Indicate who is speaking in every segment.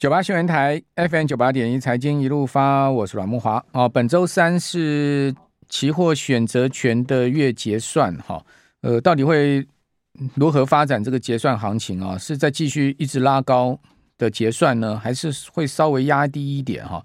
Speaker 1: 九八新闻台 FM 九八点一财经一路发，我是阮慕华。哦，本周三是期货选择权的月结算，哈，呃，到底会如何发展这个结算行情啊？是在继续一直拉高的结算呢，还是会稍微压低一点？哈，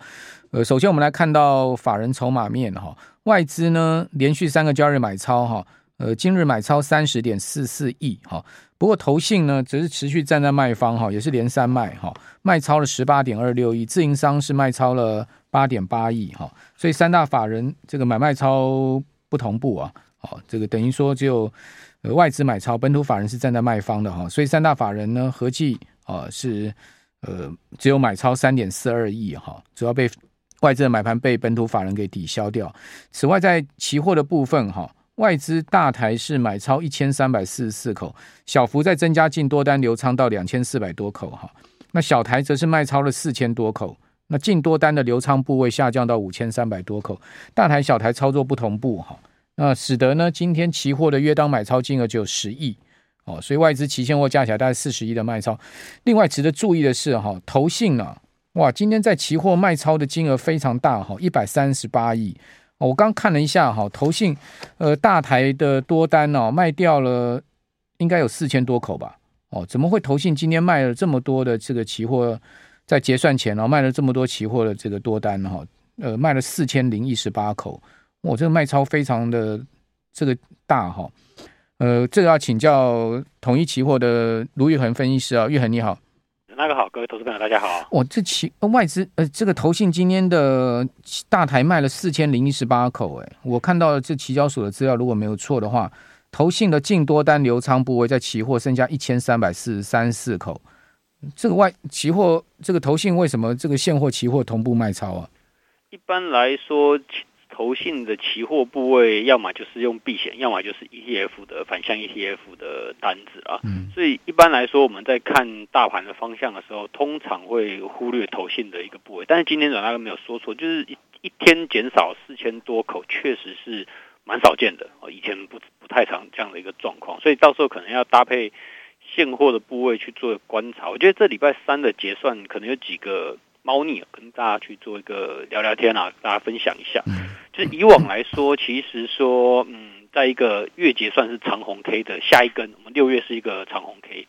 Speaker 1: 呃，首先我们来看到法人筹码面，哈，外资呢连续三个交易日买超，哈。呃，今日买超三十点四四亿哈，不过投信呢则是持续站在卖方哈，也是连三卖哈，卖超了十八点二六亿，自营商是卖超了八点八亿哈，所以三大法人这个买卖超不同步啊，好，这个等于说只有呃外资买超，本土法人是站在卖方的哈，所以三大法人呢合计啊是呃只有买超三点四二亿哈，主要被外资的买盘被本土法人给抵消掉。此外，在期货的部分哈。外资大台是买超一千三百四十四口，小幅再增加净多单流仓到两千四百多口哈。那小台则是卖超了四千多口，那净多单的流仓部位下降到五千三百多口。大台小台操作不同步哈，那使得呢今天期货的约当买超金额只有十亿哦，所以外资期现货加起来大概四十亿的卖超。另外值得注意的是哈，投信啊，哇，今天在期货卖超的金额非常大哈，一百三十八亿。我刚看了一下哈，投信呃大台的多单哦卖掉了，应该有四千多口吧？哦，怎么会投信今天卖了这么多的这个期货，在结算前哦卖了这么多期货的这个多单哈？呃，卖了四千零一十八口，我这个卖超非常的这个大哈。呃，这个要请教统一期货的卢玉恒分析师啊，玉恒你好。
Speaker 2: 那个好，各位投资朋友大家好。
Speaker 1: 我这期外资呃，这个投信今天的大台卖了四千零一十八口，哎，我看到这期交所的资料，如果没有错的话，投信的净多单流仓部位在期货剩下一千三百四十三四口。这个外期货这个投信为什么这个现货期货同步卖超啊？
Speaker 2: 一般来说。投信的期货部位，要么就是用避险，要么就是 ETF 的反向 ETF 的单子啊。嗯，所以一般来说，我们在看大盘的方向的时候，通常会忽略投信的一个部位。但是今天阮大哥没有说错，就是一一天减少四千多口，确实是蛮少见的哦。以前不不太常这样的一个状况，所以到时候可能要搭配现货的部位去做观察。我觉得这礼拜三的结算可能有几个。猫腻跟大家去做一个聊聊天啊，大家分享一下。就是以往来说，其实说，嗯，在一个月结算是长红 K 的下一根，我们六月是一个长红 K，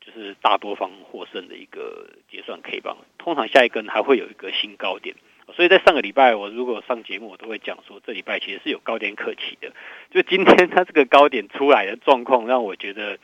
Speaker 2: 就是大多方获胜的一个结算 K 棒。通常下一根还会有一个新高点，所以在上个礼拜我如果上节目，我都会讲说，这礼拜其实是有高点可期的。就今天它这个高点出来的状况，让我觉得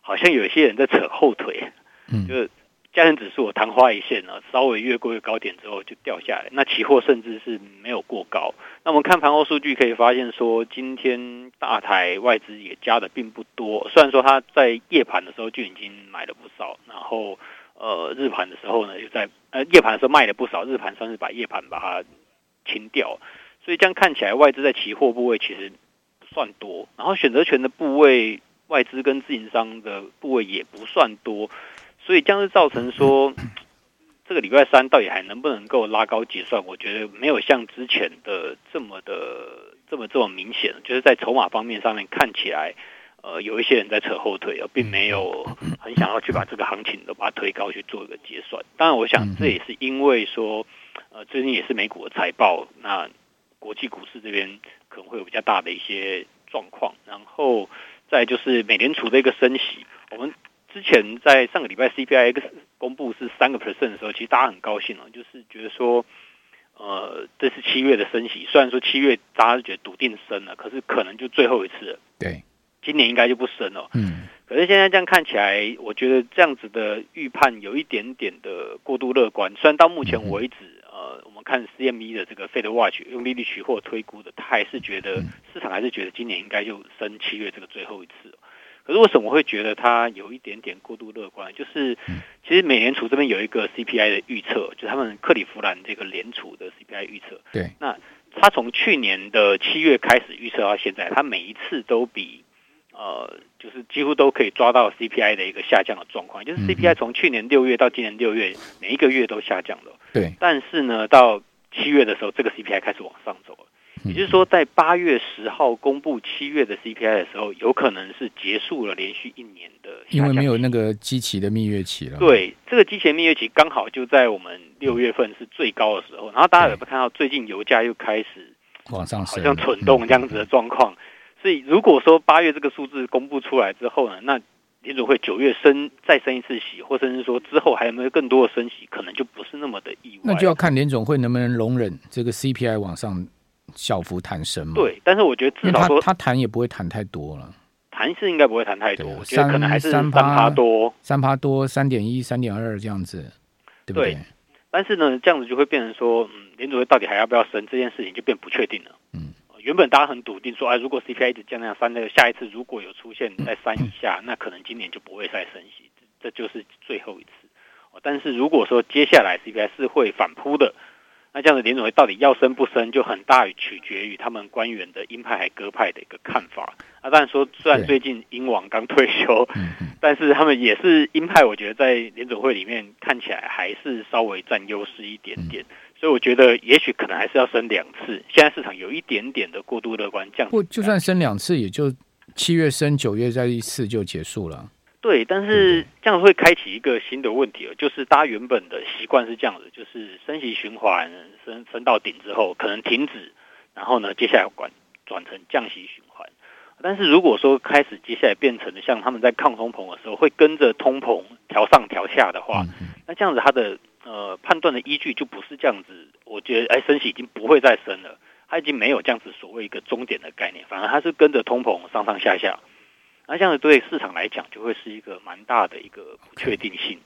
Speaker 2: 好像有些人在扯后腿，嗯，就是。加权指数昙花一现呢，稍微越过一个高点之后就掉下来。那期货甚至是没有过高。那我们看盘后数据可以发现说，今天大台外资也加的并不多。虽然说它在夜盘的时候就已经买了不少，然后呃日盘的时候呢又在呃夜盘的时候卖了不少，日盘算是把夜盘把它清掉。所以这样看起来，外资在期货部位其实不算多，然后选择权的部位，外资跟自营商的部位也不算多。所以将是造成说，这个礼拜三到底还能不能够拉高结算？我觉得没有像之前的这么的这么这么明显，就是在筹码方面上面看起来，呃，有一些人在扯后腿，而并没有很想要去把这个行情都把它推高去做一个结算。当然，我想这也是因为说，呃，最近也是美股的财报，那国际股市这边可能会有比较大的一些状况，然后再就是美联储的一个升息，我们。之前在上个礼拜 CPI 公布是三个 percent 的时候，其实大家很高兴哦，就是觉得说，呃，这是七月的升息，虽然说七月大家是觉得笃定升了，可是可能就最后一次了。
Speaker 1: 对，
Speaker 2: 今年应该就不升了。嗯，可是现在这样看起来，我觉得这样子的预判有一点点的过度乐观。虽然到目前为止，嗯、呃，我们看 CME 的这个 Fed Watch 用利率期货推估的，他还是觉得市场还是觉得今年应该就升七月这个最后一次。可是为什么会觉得它有一点点过度乐观？就是其实美联储这边有一个 CPI 的预测，就是他们克里夫兰这个联储的 CPI 预测。
Speaker 1: 对，
Speaker 2: 那他从去年的七月开始预测到现在，他每一次都比呃，就是几乎都可以抓到 CPI 的一个下降的状况。就是 CPI 从去年六月到今年六月，每一个月都下降了。
Speaker 1: 对，
Speaker 2: 但是呢，到七月的时候，这个 CPI 开始往上走了。也就是说，在八月十号公布七月的 CPI 的时候，有可能是结束了连续一年的，
Speaker 1: 因为没有那个基期的蜜月期了。
Speaker 2: 对，这个基期的蜜月期刚好就在我们六月份是最高的时候。然后大家有没有看到最近油价又开始
Speaker 1: 往上升，
Speaker 2: 好像蠢动这样子的状况？所以如果说八月这个数字公布出来之后呢，那联总会九月升再升一次息，或甚至说之后还有没有更多的升息，可能就不是那么的意外。
Speaker 1: 那就要看联总会能不能容忍这个 CPI 往上小幅弹升嘛。
Speaker 2: 对，但是我觉得至少说
Speaker 1: 他弹也不会弹太多了，
Speaker 2: 弹是应该不会弹太多，我觉得可能还是三趴多，
Speaker 1: 三趴多，三点一、三点二这样子，对不对？对，
Speaker 2: 但是呢，这样子就会变成说，嗯，联储会到底还要不要升这件事情就变不确定了。嗯。原本大家很笃定说，哎，如果 CPI 一直降到三，那个下一次如果有出现在三以下，那可能今年就不会再升息，这就是最后一次。但是如果说接下来 CPI 是会反扑的，那这样子联准会到底要升不升，就很大于取决于他们官员的鹰派还鸽派的一个看法。啊，当然说，虽然最近英王刚退休，但是他们也是鹰派，我觉得在联准会里面看起来还是稍微占优势一点点。所以我觉得，也许可能还是要升两次。现在市场有一点点的过度乐观，这样
Speaker 1: 不就算升两次，也就七月升，九月再一次就结束了。
Speaker 2: 对，但是这样会开启一个新的问题，就是大家原本的习惯是这样子，就是升息循环升升到顶之后可能停止，然后呢，接下来转转成降息循环。但是如果说开始接下来变成了像他们在抗通膨的时候会跟着通膨调上调下的话，那这样子它的。呃，判断的依据就不是这样子。我觉得，哎，升息已经不会再升了，它已经没有这样子所谓一个终点的概念，反而它是跟着通膨上上下下。那这样子对市场来讲，就会是一个蛮大的一个不确定性。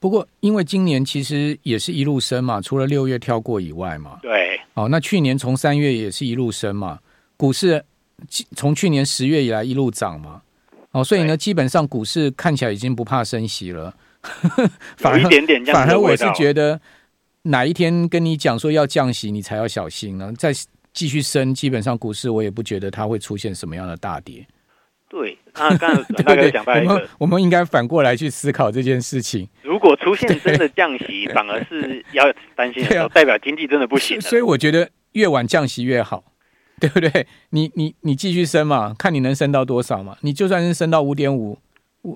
Speaker 1: 不过，因为今年其实也是一路升嘛，除了六月跳过以外嘛。
Speaker 2: 对。
Speaker 1: 哦，那去年从三月也是一路升嘛，股市从去年十月以来一路涨嘛。哦，所以呢，基本上股市看起来已经不怕升息了。
Speaker 2: 反而一点点，
Speaker 1: 反而我是觉得哪一天跟你讲说要降息，你才要小心呢。再继续升，基本上股市我也不觉得它会出现什么样的大跌。
Speaker 2: 对，那刚才 大概讲到一个，
Speaker 1: 我们我们应该反过来去思考这件事情。
Speaker 2: 如果出现真的降息，反而是要担心的时候，代表经济真的不行。
Speaker 1: 所以我觉得越晚降息越好，对不对？你你你继续升嘛，看你能升到多少嘛。你就算是升到五点五。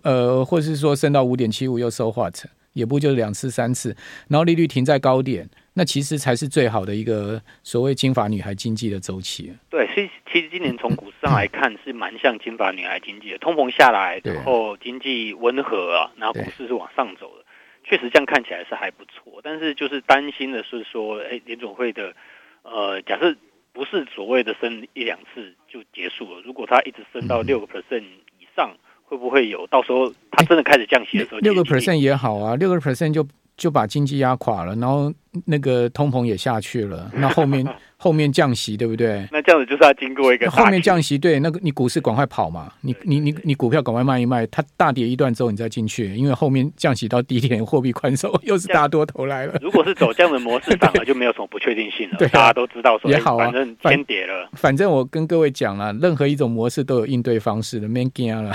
Speaker 1: 呃，或是说升到五点七五又收化成，也不就两次三次，然后利率停在高点，那其实才是最好的一个所谓金发女孩经济的周期。对，
Speaker 2: 所以其实今年从股市上来看是蛮像金发女孩经济的，通膨下来，然后经济温和啊，然后股市是往上走的，确实这样看起来是还不错。但是就是担心的是说，哎，联总会的呃，假设不是所谓的升一两次就结束了，如果它一直升到六个 percent 以上。会不会有？到时候它真的开始降息的时候，
Speaker 1: 六个 percent 也好啊，六个 percent 就就把经济压垮了，然后那个通膨也下去了，那后面。后面降息对不对？
Speaker 2: 那这样子就是要经过一个
Speaker 1: 后面降息，对，那个你股市赶快跑嘛，你你你你股票赶快卖一卖，它大跌一段之后你再进去，因为后面降息到低点，货币宽松又是大多头来了。
Speaker 2: 如果是走这样的模式，反而就没有什么不确定性了。对，大家都知道说也好啊，反正先跌了。
Speaker 1: 反正我跟各位讲了，任何一种模式都有应对方式的，没惊了。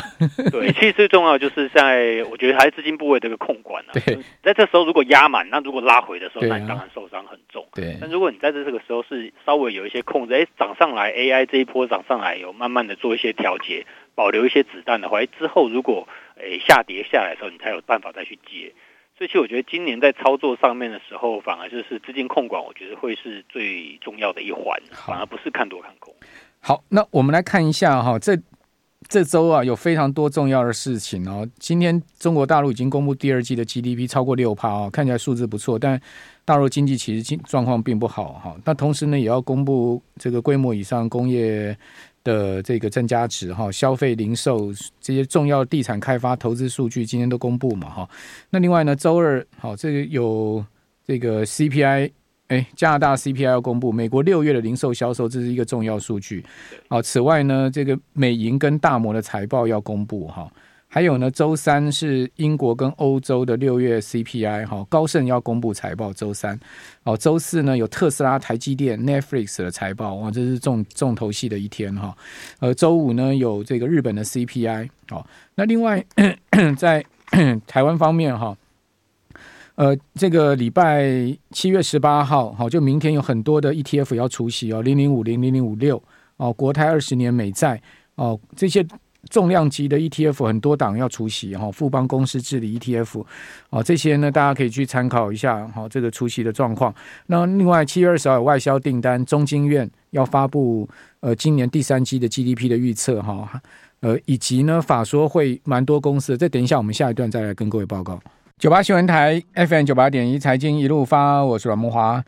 Speaker 2: 对，其实最重要就是在我觉得还是资金部位这个控管啊。对，在这时候如果压满，那如果拉回的时候，那你当然受伤很重。对，但如果你在这这个时候是。稍微有一些控制，哎，涨上来，AI 这一波涨上来，有慢慢的做一些调节，保留一些子弹的话，之后如果诶下跌下来的时候，你才有办法再去接。所以，其实我觉得今年在操作上面的时候，反而就是资金控管，我觉得会是最重要的一环，反而不是看多看空。
Speaker 1: 好，那我们来看一下哈，这这周啊有非常多重要的事情哦。今天中国大陆已经公布第二季的 GDP 超过六趴哦，看起来数字不错，但。大陆经济其实状况并不好哈，那同时呢，也要公布这个规模以上工业的这个增加值哈，消费、零售这些重要地产开发投资数据今天都公布嘛哈。那另外呢，周二好，这个有这个 CPI，哎，加拿大 CPI 要公布，美国六月的零售销售这是一个重要数据。好，此外呢，这个美银跟大摩的财报要公布哈。还有呢，周三是英国跟欧洲的六月 CPI 哈，高盛要公布财报。周三哦，周四呢有特斯拉、台积电、Netflix 的财报，哇，这是重重头戏的一天哈。呃，周五呢有这个日本的 CPI 哦。那另外 在台湾方面哈，呃，这个礼拜七月十八号，好，就明天有很多的 ETF 要出席哦，零零五零、零零五六哦，国泰二十年美债哦，这些重量级的 ETF 很多档要出席哈，富邦公司治理 ETF 哦，这些呢大家可以去参考一下哈，这个出席的状况。那另外七月二十号有外销订单，中经院要发布呃今年第三季的 GDP 的预测哈，呃，以及呢法说会蛮多公司，这等一下我们下一段再来跟各位报告。九八新闻台 FM 九八点一财经一路发，我是阮慕华。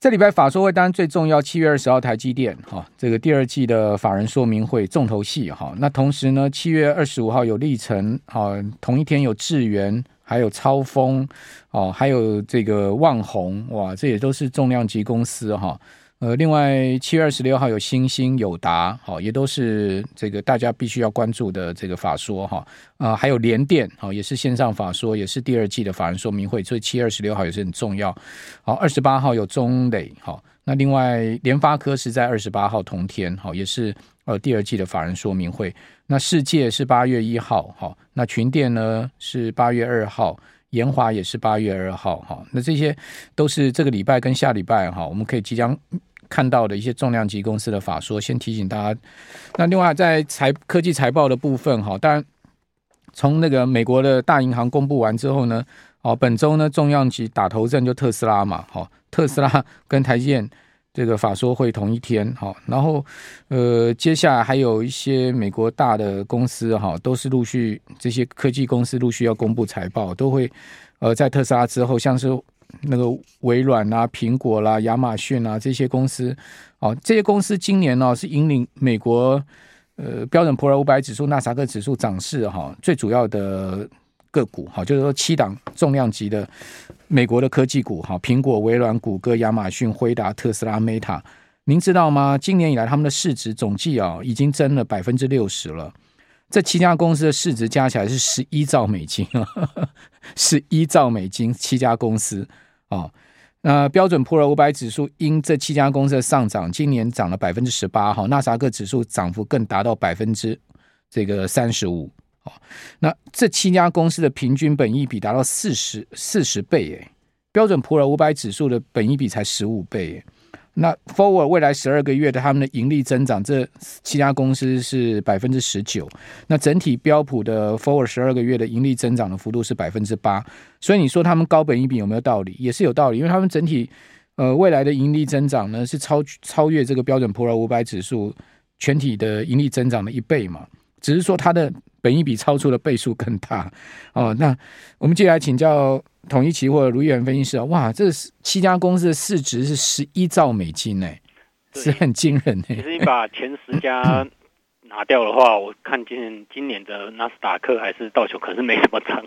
Speaker 1: 这礼拜法说会当然最重要，七月二十号台积电哈，这个第二季的法人说明会重头戏哈。那同时呢，七月二十五号有力成啊，同一天有智源，还有超丰哦，还有这个旺宏哇，这也都是重量级公司哈。呃，另外七月二十六号有星星有达，好，也都是这个大家必须要关注的这个法说哈。啊，还有联电，好，也是线上法说，也是第二季的法人说明会，所以七月二十六号也是很重要。好，二十八号有中磊，好，那另外联发科是在二十八号同天，好，也是呃第二季的法人说明会。那世界是八月一号，好，那群电呢是八月二号，研华也是八月二号，哈，那这些都是这个礼拜跟下礼拜哈，我们可以即将。看到的一些重量级公司的法说，先提醒大家。那另外在财科技财报的部分，哈，当然从那个美国的大银行公布完之后呢，哦，本周呢重量级打头阵就特斯拉嘛，哈，特斯拉跟台积电这个法说会同一天，哈，然后呃，接下来还有一些美国大的公司，哈，都是陆续这些科技公司陆续要公布财报，都会呃在特斯拉之后，像是。那个微软啊、苹果啦、亚马逊啊这些公司，哦，这些公司今年呢、是引领美国呃标准普尔五百指数、纳斯达克指数涨势哈、哦，最主要的个股哈、哦，就是说七档重量级的美国的科技股哈，苹果、微软、谷歌、亚马逊、辉达、特斯拉、Meta，您知道吗？今年以来他们的市值总计啊、哦，已经增了百分之六十了。这七家公司的市值加起来是十一兆美金啊，十一兆美金，七家公司啊、那标准普尔五百指数因这七家公司的上涨，今年涨了百分之十八哈。纳斯克指数涨幅更达到百分之这个三十五。那这七家公司的平均本益比达到四十四十倍诶，标准普尔五百指数的本益比才十五倍诶。那 Forward 未来十二个月的他们的盈利增长，这七家公司是百分之十九。那整体标普的 Forward 十二个月的盈利增长的幅度是百分之八。所以你说他们高本一比有没有道理？也是有道理，因为他们整体呃未来的盈利增长呢是超超越这个标准普尔五百指数全体的盈利增长的一倍嘛。只是说它的本益比超出的倍数更大哦。那我们接下来请教。统一期货卢议员分析师啊，哇，这七家公司的市值是十一兆美金呢，是很惊人呢。其
Speaker 2: 实你把前十家 拿掉的话，我看今今年的纳斯达克还是道琼，可是没什么涨，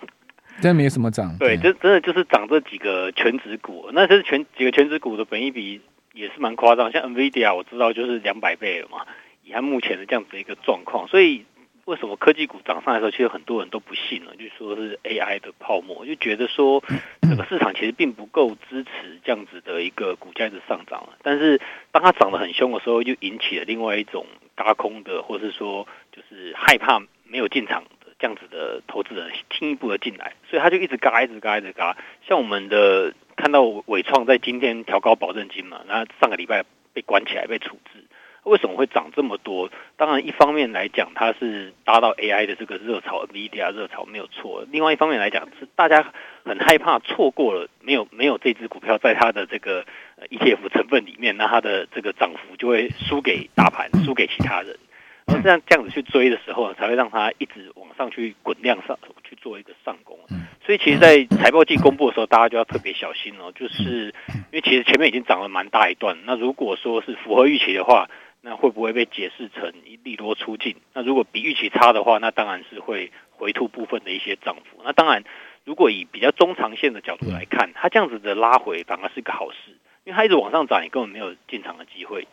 Speaker 1: 真没什么涨。
Speaker 2: 对，这真的就是涨这几个全职股，那这是全几个全职股的本益比也是蛮夸张，像 NVIDIA 我知道就是两百倍了嘛，以它目前的这样子的一个状况，所以。为什么科技股涨上来的时候，其实很多人都不信了，就说是 AI 的泡沫，就觉得说整个市场其实并不够支持这样子的一个股价的上涨。但是当它涨得很凶的时候，就引起了另外一种嘎空的，或是说就是害怕没有进场的这样子的投资人进一步的进来，所以他就一直嘎，一直嘎，一直嘎。像我们的看到伟创在今天调高保证金嘛，那上个礼拜被关起来，被处置。为什么会涨这么多？当然，一方面来讲，它是搭到 AI 的这个热潮，NVIDIA 热潮没有错。另外一方面来讲，是大家很害怕错过了没有没有这支股票在它的这个 ETF 成分里面，那它的这个涨幅就会输给大盘，输给其他人。然后这样这样子去追的时候，才会让它一直往上去滚量上去做一个上攻。所以，其实，在财报季公布的时候，大家就要特别小心哦，就是因为其实前面已经涨了蛮大一段。那如果说是符合预期的话，那会不会被解释成利多出尽？那如果比预期差的话，那当然是会回吐部分的一些涨幅。那当然，如果以比较中长线的角度来看，它这样子的拉回反而是个好事，因为它一直往上涨，你根本没有进场的机会。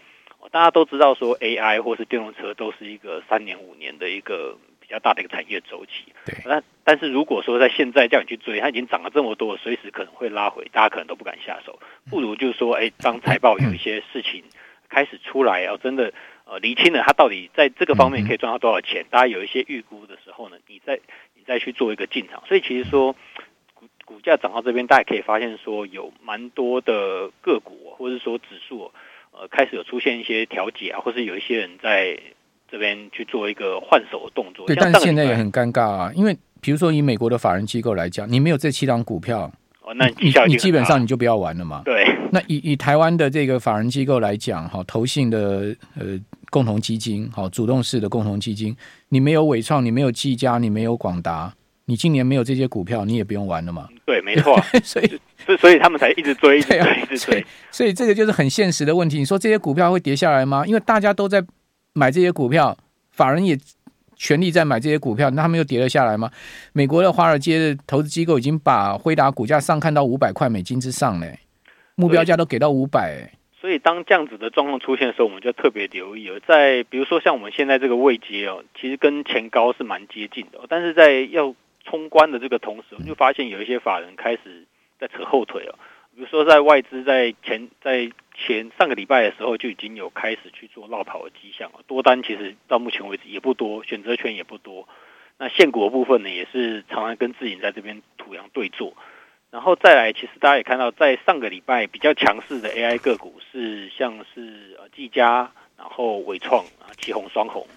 Speaker 2: 大家都知道说，AI 或是电动车都是一个三年五年的一个比较大的一个产业周期。
Speaker 1: 对。
Speaker 2: 那但是如果说在现在叫你去追，它已经涨了这么多，随时可能会拉回，大家可能都不敢下手。不如就是说，哎，当财报有一些事情。开始出来哦，真的呃，厘清了他到底在这个方面可以赚到多少钱，大家有一些预估的时候呢，你再你再去做一个进场。所以其实说，股价涨到这边，大家可以发现说有蛮多的个股，或者说指数，呃，开始有出现一些调节啊，或是有一些人在这边去做一个换手的动作。
Speaker 1: 对，但是现在也很尴尬啊，因为比如说以美国的法人机构来讲，你没有这七档股票，
Speaker 2: 哦，那
Speaker 1: 你你基本上你就不要玩了嘛。
Speaker 2: 对，
Speaker 1: 那以以台湾的这个法人机构来讲，哈，投信的呃共同基金，好，主动式的共同基金，你没有伟创，你没有技嘉，你没有广达。你今年没有这些股票，你也不用玩了嘛？
Speaker 2: 对，没错，所以所以所以他们才一直追，一直追，啊、一直追。所以，
Speaker 1: 所以这个就是很现实的问题。你说这些股票会跌下来吗？因为大家都在买这些股票，法人也全力在买这些股票，那他们又跌了下来吗？美国的华尔街的投资机构已经把辉达股价上看到五百块美金之上嘞，目标价都给到五百。
Speaker 2: 所以当这样子的状况出现的时候，我们就特别留意了。在比如说像我们现在这个位阶哦，其实跟前高是蛮接近的，但是在要冲关的这个同时，我们就发现有一些法人开始在扯后腿了。比如说，在外资在前在前上个礼拜的时候，就已经有开始去做落跑的迹象了。多单其实到目前为止也不多，选择权也不多。那现股的部分呢，也是常常跟自营在这边土洋对坐。然后再来，其实大家也看到，在上个礼拜比较强势的 AI 个股是像是呃技嘉，然后伟创啊、奇鋐双红。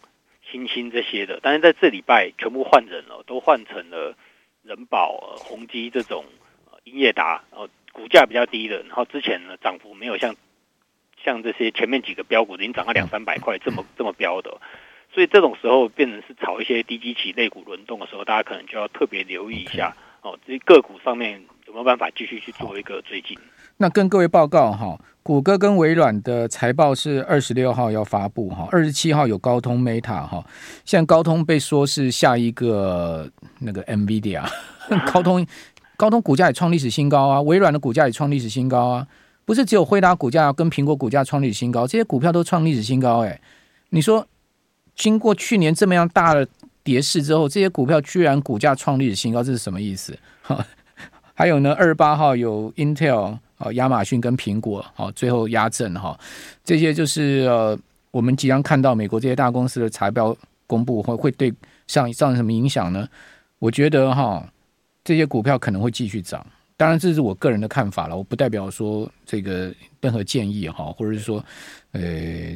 Speaker 2: 新兴这些的，但是在这礼拜全部换人了，都换成了人保、宏基这种英业达，然后股价比较低的，然后之前呢涨幅没有像像这些前面几个标股已经涨了两三百块这么这么标的，所以这种时候变成是炒一些低基期类股轮动的时候，大家可能就要特别留意一下哦，这些个股上面有没有办法继续去做一个追进。
Speaker 1: 那跟各位报告哈，谷歌跟微软的财报是二十六号要发布哈，二十七号有高通 Meta 哈，现在高通被说是下一个那个 NVIDIA，高通高通股价也创历史新高啊，微软的股价也创历史新高啊，不是只有辉达股价跟苹果股价创历史新高，这些股票都创历史新高哎，你说经过去年这么样大的跌势之后，这些股票居然股价创历史新高，这是什么意思？哈，还有呢，二十八号有 Intel。啊，亚马逊跟苹果，好，最后压阵哈，这些就是呃，我们即将看到美国这些大公司的财报公布，会会对上造成什么影响呢？我觉得哈，这些股票可能会继续涨，当然这是我个人的看法了，我不代表说这个任何建议哈，或者是说呃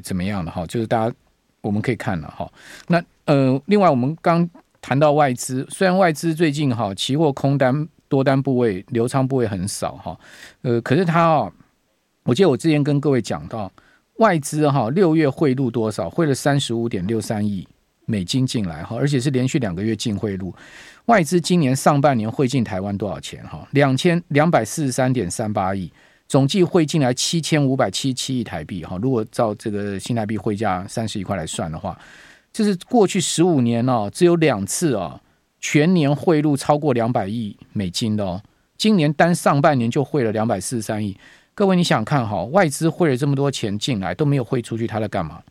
Speaker 1: 怎么样的哈，就是大家我们可以看了哈。那呃，另外我们刚谈到外资，虽然外资最近哈期货空单。多单部位流仓部位很少哈，呃，可是它哦，我记得我之前跟各位讲到，外资哈六月汇入多少？汇了三十五点六三亿美金进来哈，而且是连续两个月净汇入。外资今年上半年汇进台湾多少钱哈？两千两百四十三点三八亿，总计汇进来七千五百七十七亿台币哈。如果照这个新台币汇价三十一块来算的话，这是过去十五年哦，只有两次哦。全年汇入超过两百亿美金的哦，今年单上半年就汇了两百四十三亿。各位，你想看哈，外资汇了这么多钱进来都没有汇出去，他在干嘛？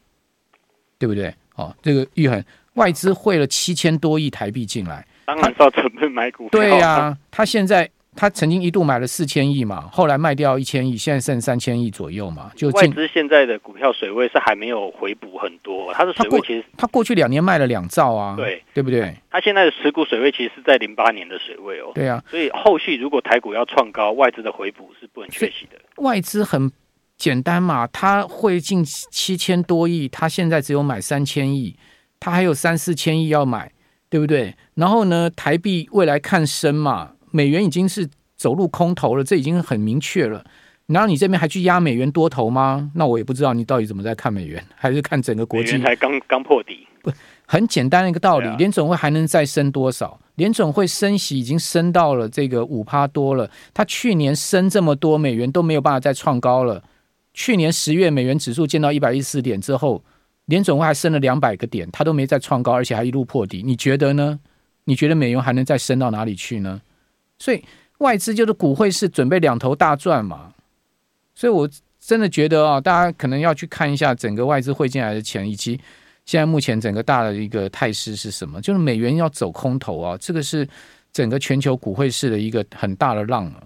Speaker 1: 对不对？哦，这个玉恒，外资汇了七千多亿台币进来，
Speaker 2: 当然要准备买股票。
Speaker 1: 对呀、啊，他现在。他曾经一度买了四千亿嘛，后来卖掉一千亿，现在剩三千亿左右嘛。就
Speaker 2: 外资现在的股票水位是还没有回补很多，它的水位其实
Speaker 1: 他过，他过去两年卖了两兆啊，
Speaker 2: 对
Speaker 1: 对不对？
Speaker 2: 它现在的持股水位其实是在零八年的水位哦。
Speaker 1: 对啊，
Speaker 2: 所以后续如果台股要创高，外资的回补是不能缺席的。
Speaker 1: 外资很简单嘛，他会进七千多亿，他现在只有买三千亿，他还有三四千亿要买，对不对？然后呢，台币未来看升嘛。美元已经是走入空头了，这已经很明确了。然后你这边还去压美元多头吗？那我也不知道你到底怎么在看美元，还是看整个国
Speaker 2: 际？才刚刚破底，
Speaker 1: 不，很简单的一个道理。联准会还能再升多少？联准会升息已经升到了这个五趴多了。它去年升这么多，美元都没有办法再创高了。去年十月美元指数见到一百一十四点之后，联准会还升了两百个点，它都没再创高，而且还一路破底。你觉得呢？你觉得美元还能再升到哪里去呢？所以外资就是股汇是准备两头大赚嘛，所以我真的觉得啊，大家可能要去看一下整个外资汇进来的钱，以及现在目前整个大的一个态势是什么，就是美元要走空头啊，这个是整个全球股汇市的一个很大的浪啊。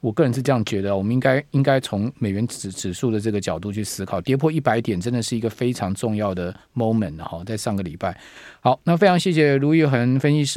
Speaker 1: 我个人是这样觉得，我们应该应该从美元指指数的这个角度去思考，跌破一百点真的是一个非常重要的 moment 哈，在上个礼拜。好，那非常谢谢卢玉恒分析师。